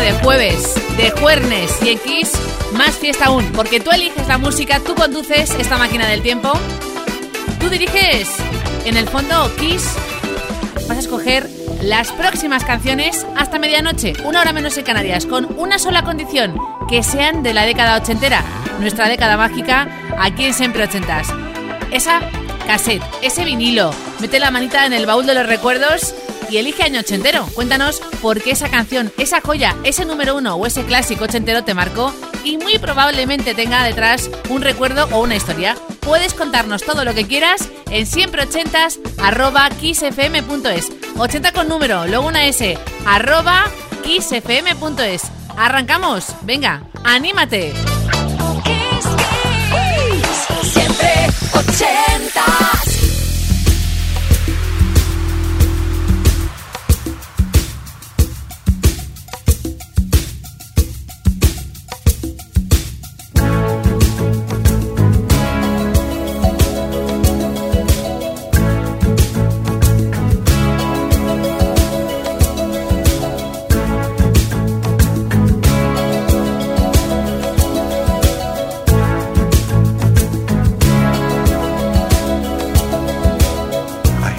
de jueves, de jueves y X, más fiesta aún, porque tú eliges la música, tú conduces esta máquina del tiempo, tú diriges, en el fondo, Kiss, vas a escoger las próximas canciones hasta medianoche, una hora menos en Canarias, con una sola condición, que sean de la década ochentera, nuestra década mágica, aquí en Siempre Ochentas. Esa cassette, ese vinilo, mete la manita en el baúl de los recuerdos y elige año ochentero. Cuéntanos por qué esa canción, esa joya, ese número uno o ese clásico ochentero te marcó y muy probablemente tenga detrás un recuerdo o una historia. Puedes contarnos todo lo que quieras en siempreochentas arroba kissfm.es 80 con número, luego una S, arroba kissfm.es Arrancamos, venga, anímate. Siempre 80.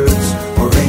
or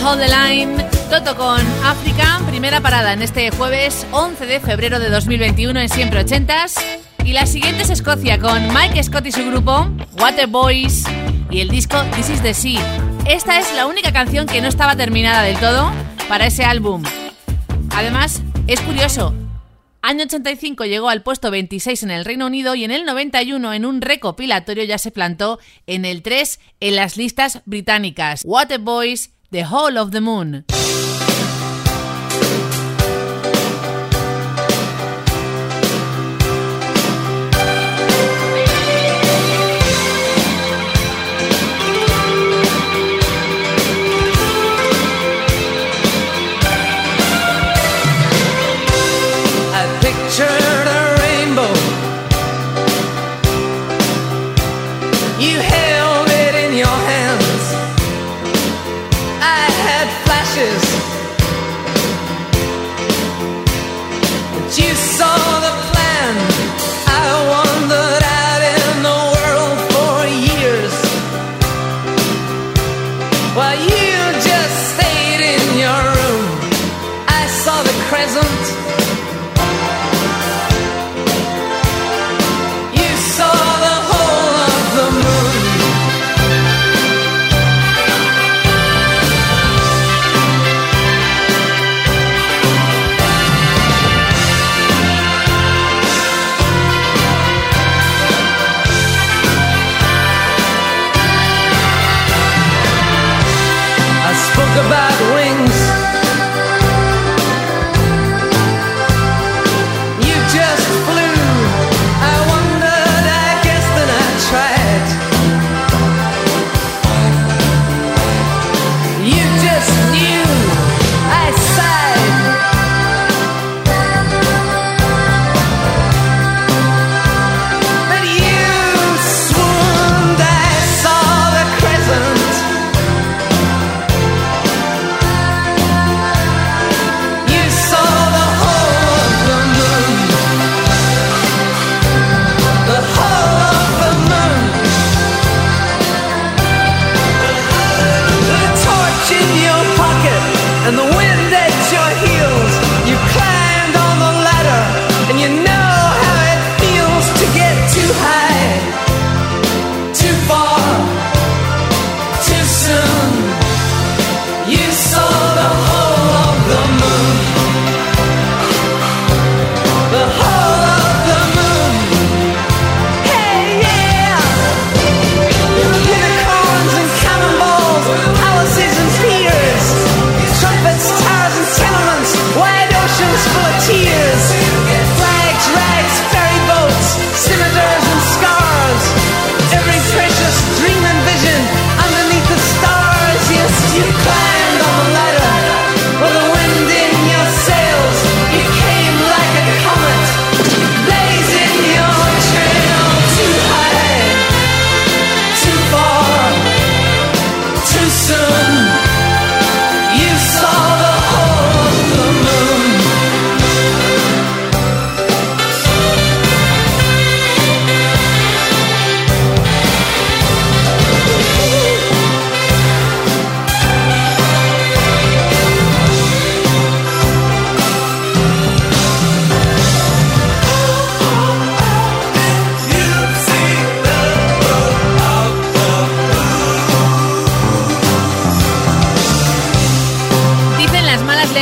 Hold the Line, Toto con África, primera parada en este jueves 11 de febrero de 2021 en Siempre Ochentas. Y la siguiente es Escocia con Mike Scott y su grupo, Water Boys, y el disco This is the Sea. Esta es la única canción que no estaba terminada del todo para ese álbum. Además, es curioso, Año 85 llegó al puesto 26 en el Reino Unido y en el 91 en un recopilatorio ya se plantó en el 3 en las listas británicas. Water Boys The Hall of the Moon.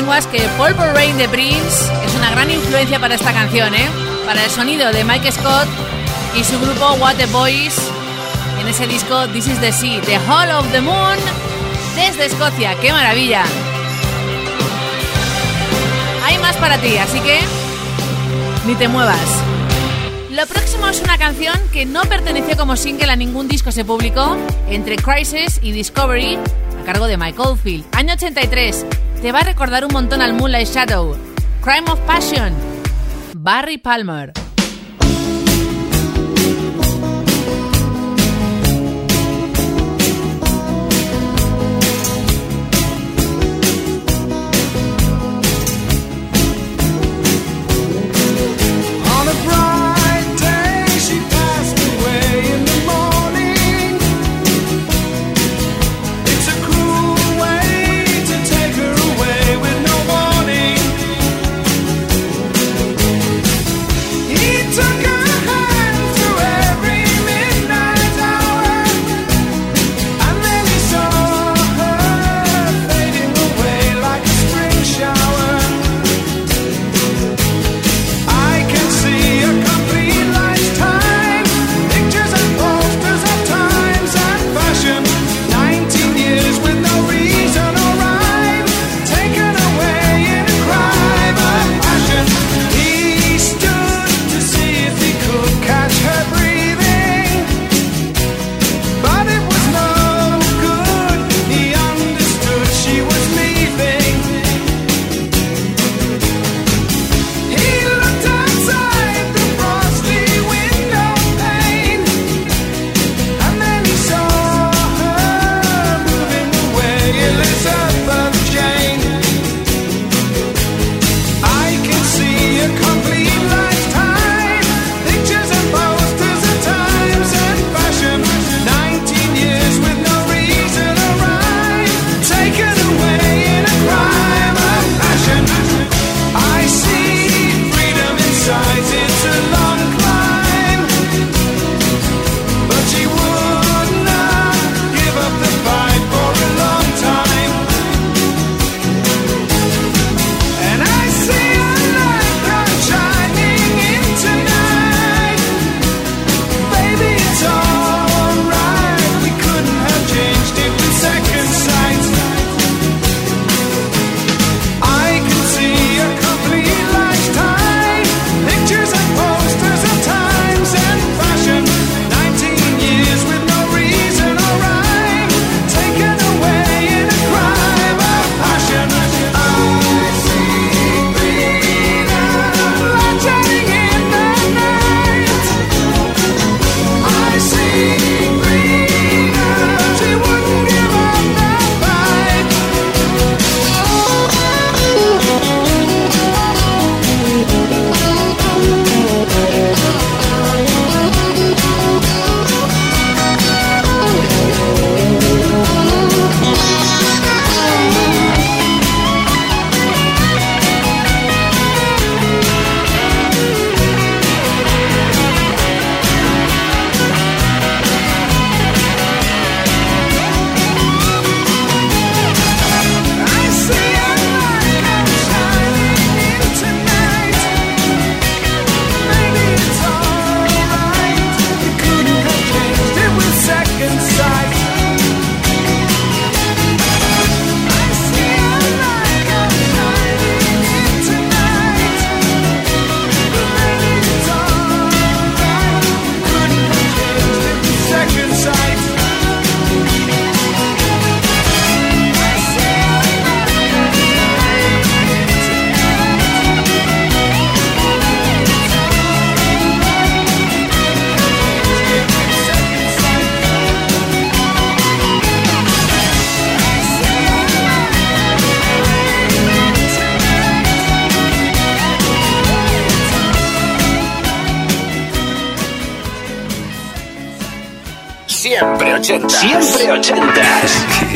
Lenguas que Purple Rain de Prince es una gran influencia para esta canción, ¿eh? Para el sonido de Mike Scott y su grupo What the Boys en ese disco This is the Sea, The Hall of the Moon, desde Escocia. ¡Qué maravilla! Hay más para ti, así que ni te muevas. Lo próximo es una canción que no perteneció como single a ningún disco se publicó entre Crisis y Discovery a cargo de Mike Oldfield. Año 83. Te va a recordar un montón al Moonlight Shadow. Crime of Passion. Barry Palmer.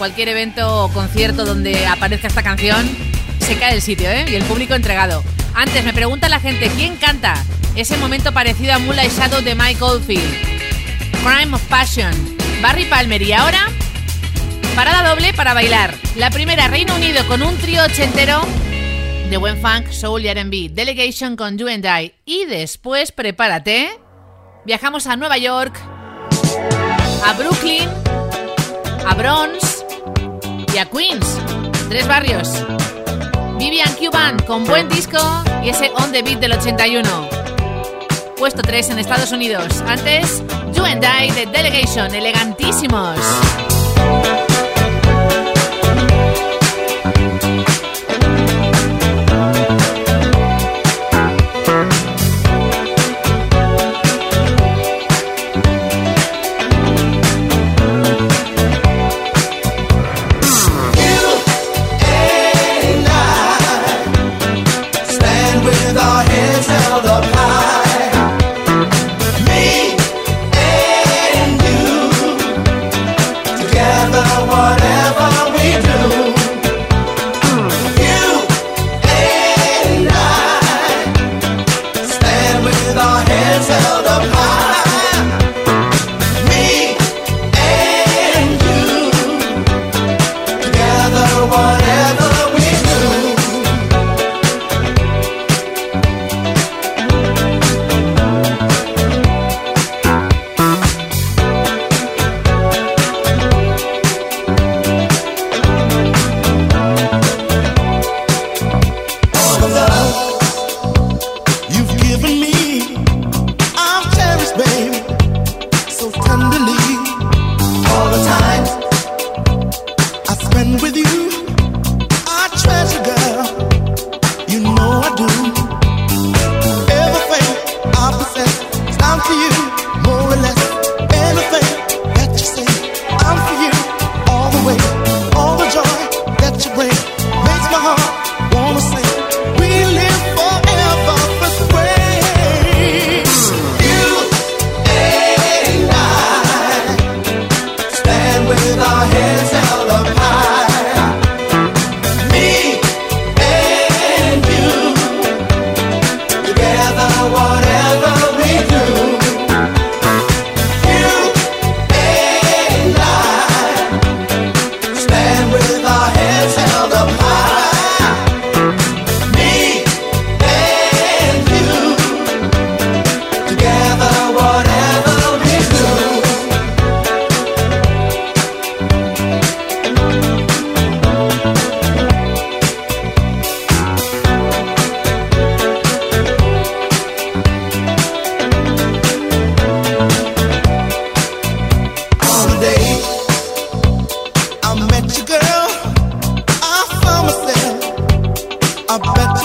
Cualquier evento o concierto donde aparezca esta canción. Se cae el sitio, ¿eh? Y el público entregado. Antes me pregunta la gente, ¿quién canta? Ese momento parecido a Moonlight Shadow de Mike Oldfield. Crime of Passion. Barry Palmer. Y ahora, parada doble para bailar. La primera, Reino Unido, con un trío ochentero de buen funk, soul y R&B. Delegation con You and I. Y después, prepárate, viajamos a Nueva York, a Brooklyn, a Bronx y a Queens. Tres barrios. Vivian Cuban con buen disco y ese On The Beat del 81. Puesto 3 en Estados Unidos. Antes, You and I de Delegation, elegantísimos.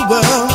world.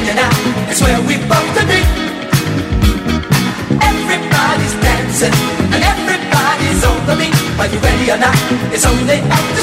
in and out. It's where we bump to be. Everybody's dancing and everybody's over me. Are you ready or not? It's only up to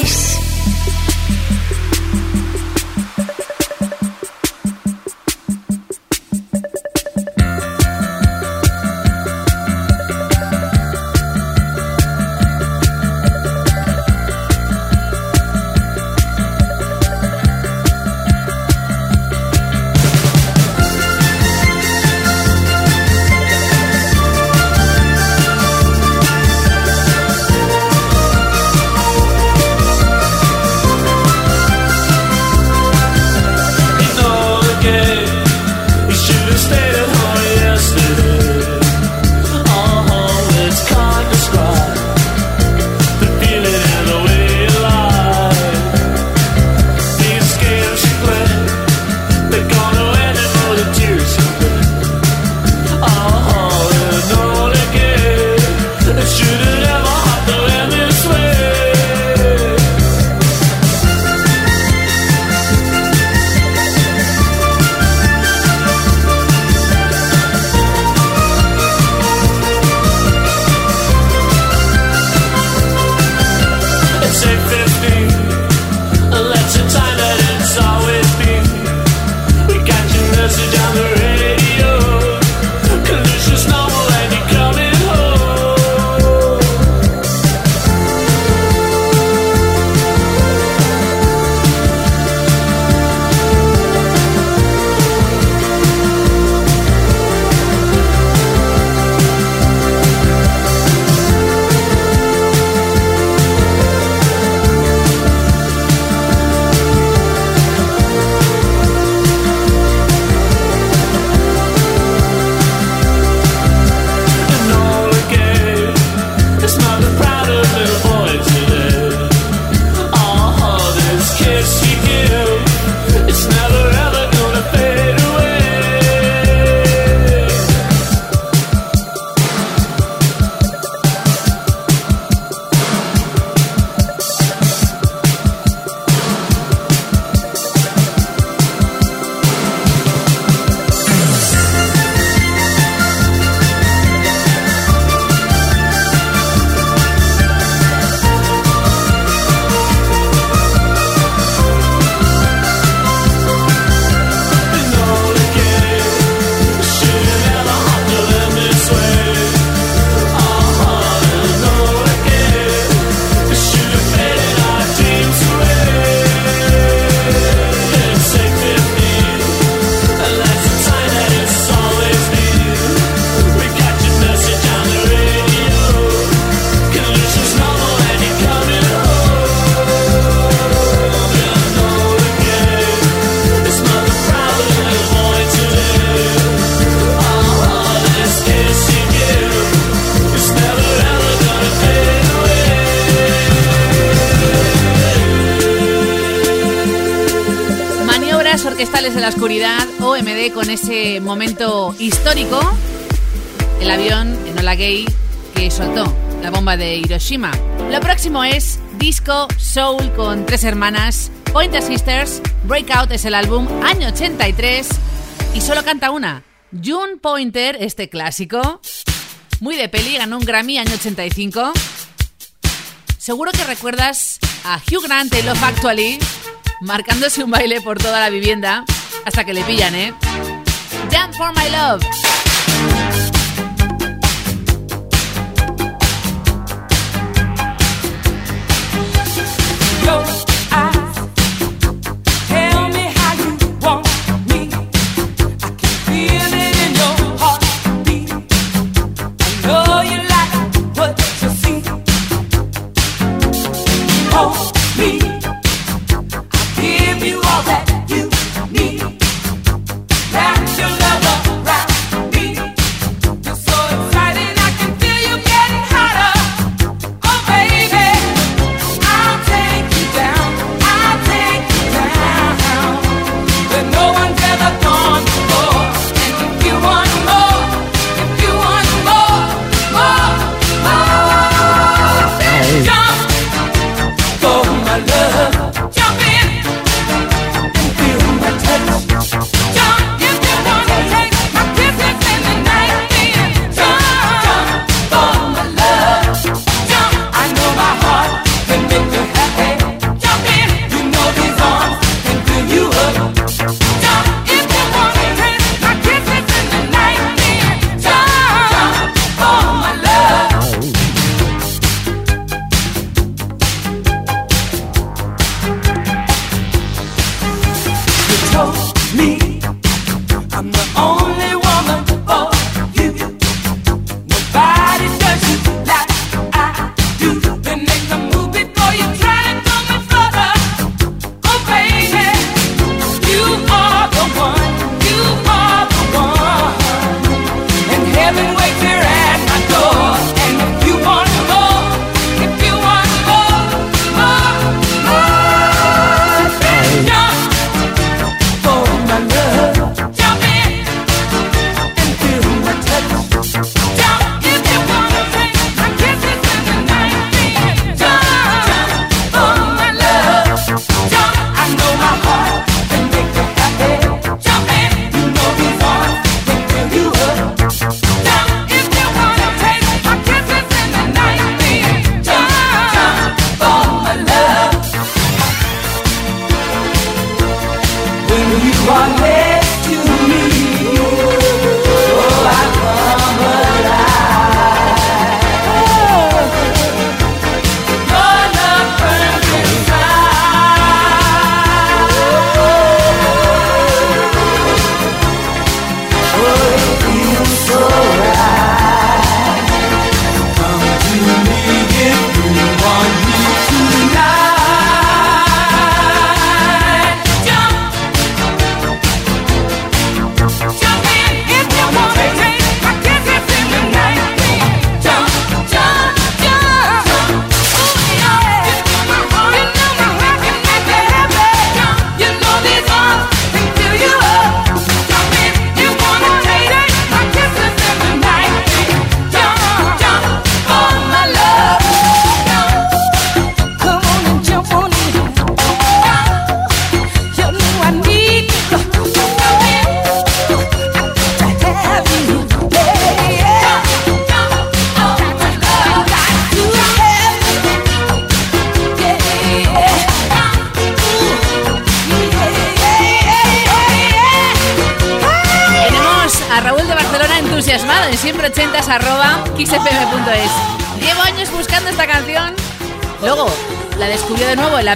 momento histórico, el avión Enola Gay que soltó la bomba de Hiroshima. Lo próximo es Disco Soul con tres hermanas, Pointer Sisters, Breakout es el álbum, año 83, y solo canta una, June Pointer, este clásico, muy de peli, ganó un Grammy año 85. Seguro que recuerdas a Hugh Grant en Love Actually marcándose un baile por toda la vivienda hasta que le pillan, ¿eh? Jump for my love. la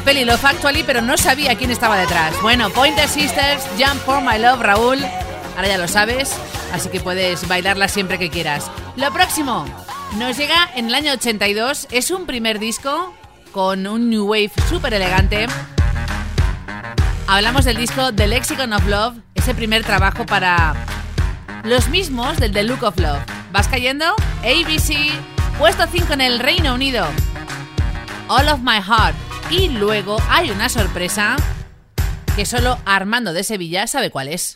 peli Love Actually, pero no sabía quién estaba detrás. Bueno, Pointer Sisters, Jump for My Love, Raúl. Ahora ya lo sabes, así que puedes bailarla siempre que quieras. Lo próximo nos llega en el año 82. Es un primer disco con un new wave súper elegante. Hablamos del disco The Lexicon of Love, ese primer trabajo para los mismos del The Look of Love. ¿Vas cayendo? ABC, puesto 5 en el Reino Unido. All of My Heart. Y luego hay una sorpresa que solo Armando de Sevilla sabe cuál es.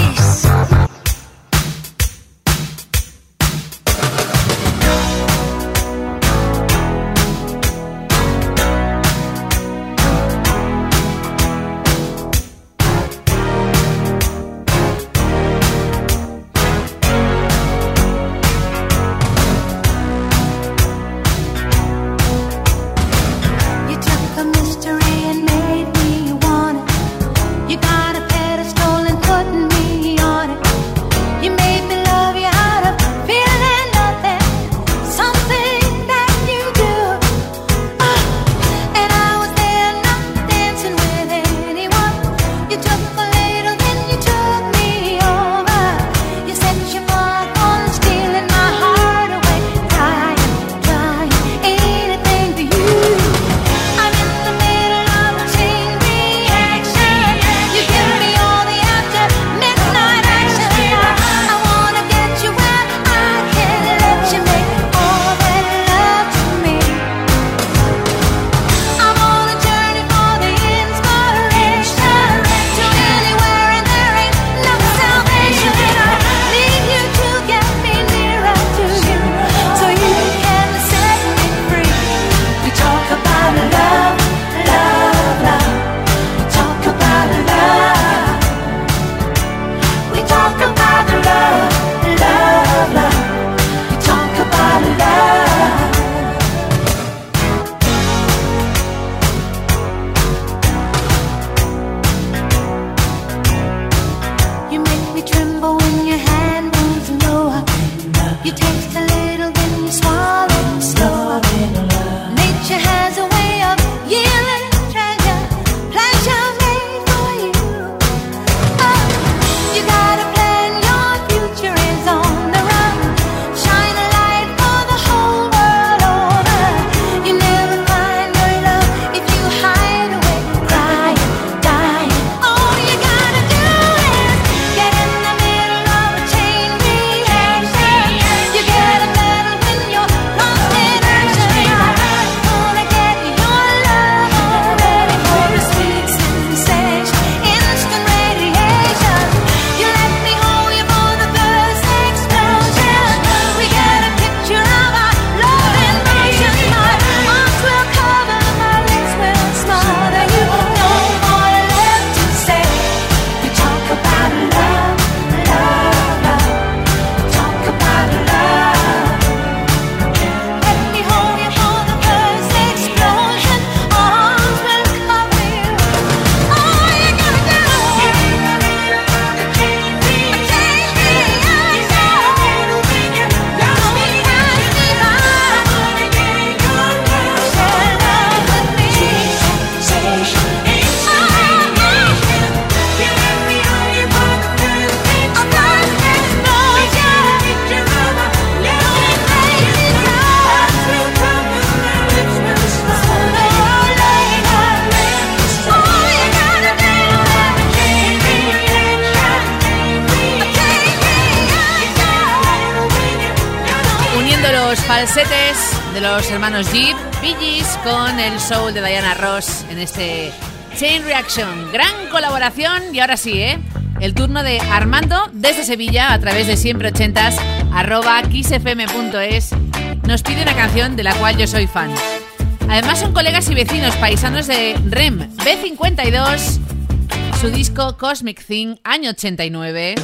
los Jeep, Bee con el soul de Diana Ross en este Chain Reaction. Gran colaboración y ahora sí, ¿eh? El turno de Armando desde Sevilla a través de siempre ochentas arroba kissfm.es nos pide una canción de la cual yo soy fan. Además son colegas y vecinos paisanos de REM B52, su disco Cosmic Thing, año 89.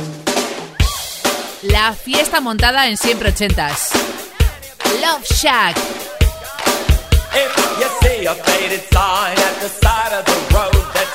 La fiesta montada en siempre ochentas. Love Shack. If you see a faded sign at the side of the road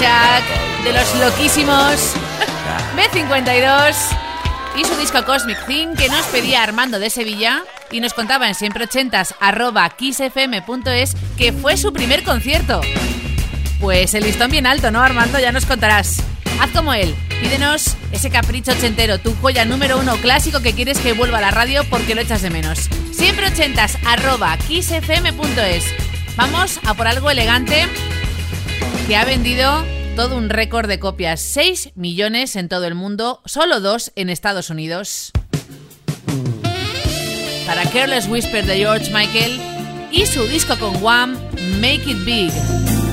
Shack, de los loquísimos B52 y su disco Cosmic Thing que nos pedía Armando de Sevilla y nos contaba en siempreochentas arroba kissfm.es que fue su primer concierto. Pues el listón bien alto, ¿no, Armando? Ya nos contarás. Haz como él, pídenos ese capricho ochentero, tu joya número uno clásico que quieres que vuelva a la radio porque lo echas de menos. Siempre ochentas arroba kissfm.es. Vamos a por algo elegante que ha vendido todo un récord de copias, 6 millones en todo el mundo, solo 2 en Estados Unidos. Para Careless Whisper de George Michael y su disco con Wham, Make It Big.